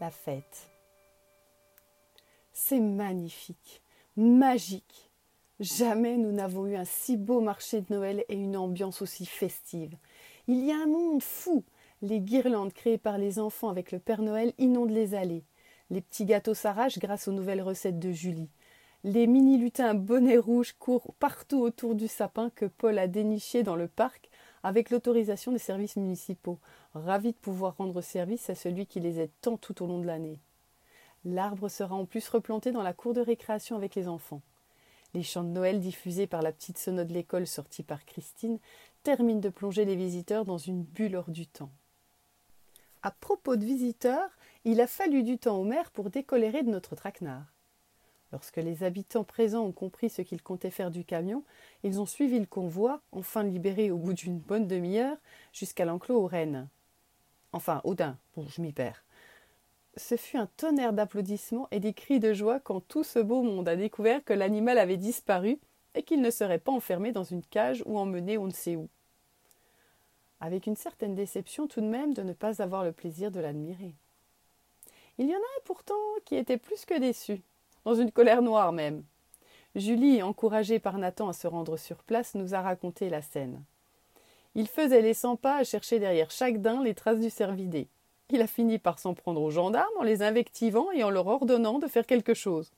la fête. C'est magnifique, magique. Jamais nous n'avons eu un si beau marché de Noël et une ambiance aussi festive. Il y a un monde fou. Les guirlandes créées par les enfants avec le Père Noël inondent les allées. Les petits gâteaux s'arrachent grâce aux nouvelles recettes de Julie. Les mini lutins bonnets rouges courent partout autour du sapin que Paul a déniché dans le parc avec l'autorisation des services municipaux, ravis de pouvoir rendre service à celui qui les aide tant tout au long de l'année. L'arbre sera en plus replanté dans la cour de récréation avec les enfants. Les chants de Noël diffusés par la petite sono de l'école sortie par Christine terminent de plonger les visiteurs dans une bulle hors du temps. À propos de visiteurs, il a fallu du temps au maire pour décolérer de notre traquenard. Lorsque les habitants présents ont compris ce qu'ils comptaient faire du camion, ils ont suivi le convoi, enfin libéré au bout d'une bonne demi-heure, jusqu'à l'enclos aux rennes. Enfin, Audin, bon, je m'y perds. Ce fut un tonnerre d'applaudissements et des cris de joie quand tout ce beau monde a découvert que l'animal avait disparu et qu'il ne serait pas enfermé dans une cage ou emmené on ne sait où. Avec une certaine déception tout de même de ne pas avoir le plaisir de l'admirer. Il y en a pourtant qui étaient plus que déçus, dans une colère noire même. Julie, encouragée par Nathan à se rendre sur place, nous a raconté la scène. Il faisait les cent pas à chercher derrière chaque daim les traces du cervidé. Il a fini par s'en prendre aux gendarmes en les invectivant et en leur ordonnant de faire quelque chose.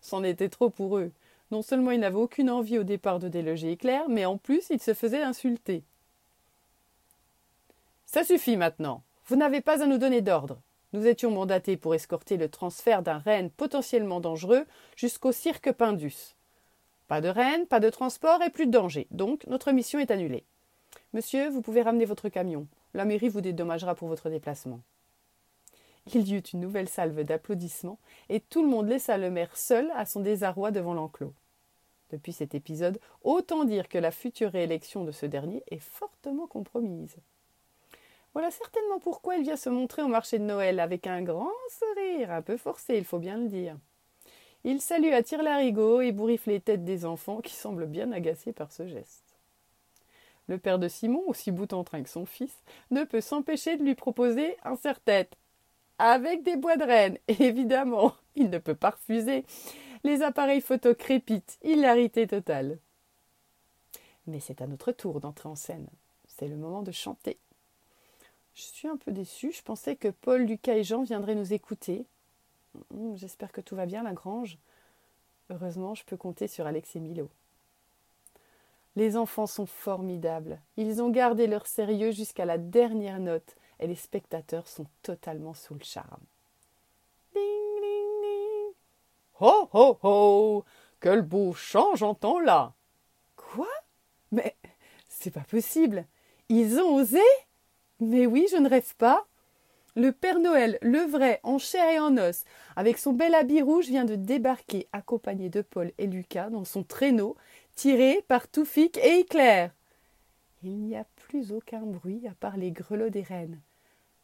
C'en était trop pour eux. Non seulement ils n'avaient aucune envie au départ de déloger Éclair, mais en plus ils se faisaient insulter. Ça suffit maintenant. Vous n'avez pas à nous donner d'ordre. Nous étions mandatés pour escorter le transfert d'un renne potentiellement dangereux jusqu'au cirque Pindus. Pas de renne, pas de transport et plus de danger, donc notre mission est annulée. Monsieur, vous pouvez ramener votre camion. La mairie vous dédommagera pour votre déplacement. Il y eut une nouvelle salve d'applaudissements, et tout le monde laissa le maire seul à son désarroi devant l'enclos. Depuis cet épisode, autant dire que la future réélection de ce dernier est fortement compromise. Voilà certainement pourquoi il vient se montrer au marché de Noël avec un grand sourire, un peu forcé, il faut bien le dire. Il salue à tire-larigot et bourrifle les têtes des enfants qui semblent bien agacés par ce geste. Le père de Simon, aussi bout en train que son fils, ne peut s'empêcher de lui proposer un serre-tête. Avec des bois de renne, évidemment, il ne peut pas refuser. Les appareils photo crépitent, hilarité totale. Mais c'est à notre tour d'entrer en scène. C'est le moment de chanter. Je suis un peu déçue. Je pensais que Paul, Lucas et Jean viendraient nous écouter. Hum, j'espère que tout va bien, la grange. Heureusement, je peux compter sur Alex et Milo. Les enfants sont formidables. Ils ont gardé leur sérieux jusqu'à la dernière note et les spectateurs sont totalement sous le charme. Ding, ding, ding. Ho, ho, ho Quel beau chant j'entends là Quoi? Mais c'est pas possible Ils ont osé? Mais oui, je ne rêve pas le Père Noël, le vrai, en chair et en os, avec son bel habit rouge, vient de débarquer, accompagné de Paul et Lucas, dans son traîneau, tiré par Toufik et Éclair. Il n'y a plus aucun bruit à part les grelots des rennes.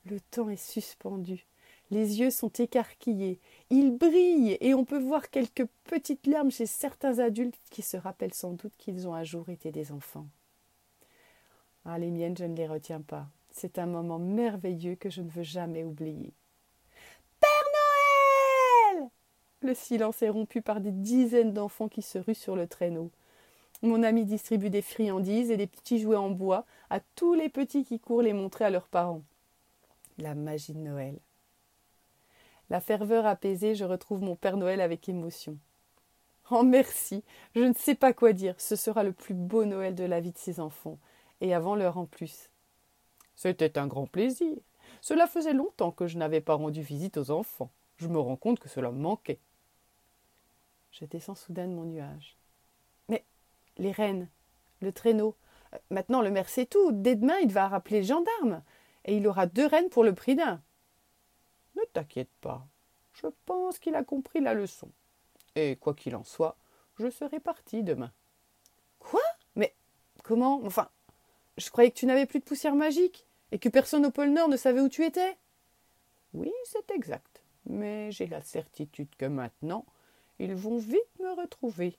Le temps est suspendu. Les yeux sont écarquillés. Ils brillent et on peut voir quelques petites larmes chez certains adultes qui se rappellent sans doute qu'ils ont un jour été des enfants. Ah, les miennes, je ne les retiens pas. C'est un moment merveilleux que je ne veux jamais oublier. Père Noël Le silence est rompu par des dizaines d'enfants qui se ruent sur le traîneau. Mon ami distribue des friandises et des petits jouets en bois à tous les petits qui courent les montrer à leurs parents. La magie de Noël. La ferveur apaisée, je retrouve mon Père Noël avec émotion. Oh merci, je ne sais pas quoi dire, ce sera le plus beau Noël de la vie de ces enfants, et avant l'heure en plus. C'était un grand plaisir. Cela faisait longtemps que je n'avais pas rendu visite aux enfants. Je me rends compte que cela me manquait. Je descends soudain de mon nuage les rennes, le traîneau. Euh, maintenant, le maire sait tout. Dès demain, il va rappeler le gendarme. Et il aura deux rennes pour le prix d'un. Ne t'inquiète pas. Je pense qu'il a compris la leçon. Et quoi qu'il en soit, je serai parti demain. Quoi? Mais comment? Enfin, je croyais que tu n'avais plus de poussière magique et que personne au pôle Nord ne savait où tu étais? Oui, c'est exact. Mais j'ai la certitude que maintenant, ils vont vite me retrouver.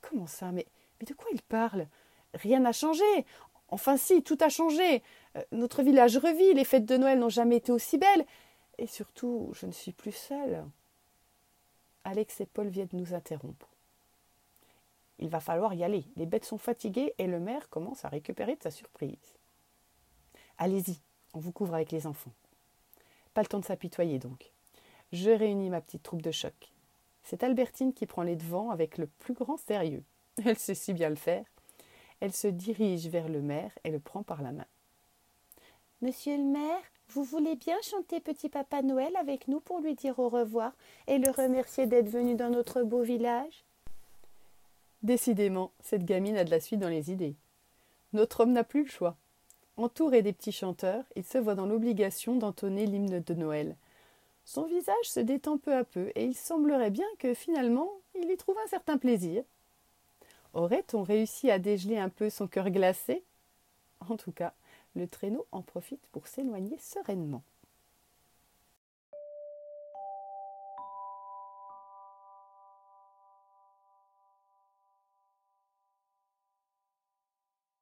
Comment ça mais, de quoi il parle Rien n'a changé. Enfin si, tout a changé. Euh, notre village revit, les fêtes de Noël n'ont jamais été aussi belles. Et surtout, je ne suis plus seule. Alex et Paul viennent nous interrompre. Il va falloir y aller. Les bêtes sont fatiguées et le maire commence à récupérer de sa surprise. Allez-y, on vous couvre avec les enfants. Pas le temps de s'apitoyer donc. Je réunis ma petite troupe de choc. C'est Albertine qui prend les devants avec le plus grand sérieux. Elle sait si bien le faire. Elle se dirige vers le maire et le prend par la main. Monsieur le maire, vous voulez bien chanter Petit Papa Noël avec nous pour lui dire au revoir et le remercier d'être venu dans notre beau village? Décidément, cette gamine a de la suite dans les idées. Notre homme n'a plus le choix. Entouré des petits chanteurs, il se voit dans l'obligation d'entonner l'hymne de Noël. Son visage se détend peu à peu et il semblerait bien que finalement il y trouve un certain plaisir. Aurait-on réussi à dégeler un peu son cœur glacé? En tout cas, le traîneau en profite pour s'éloigner sereinement.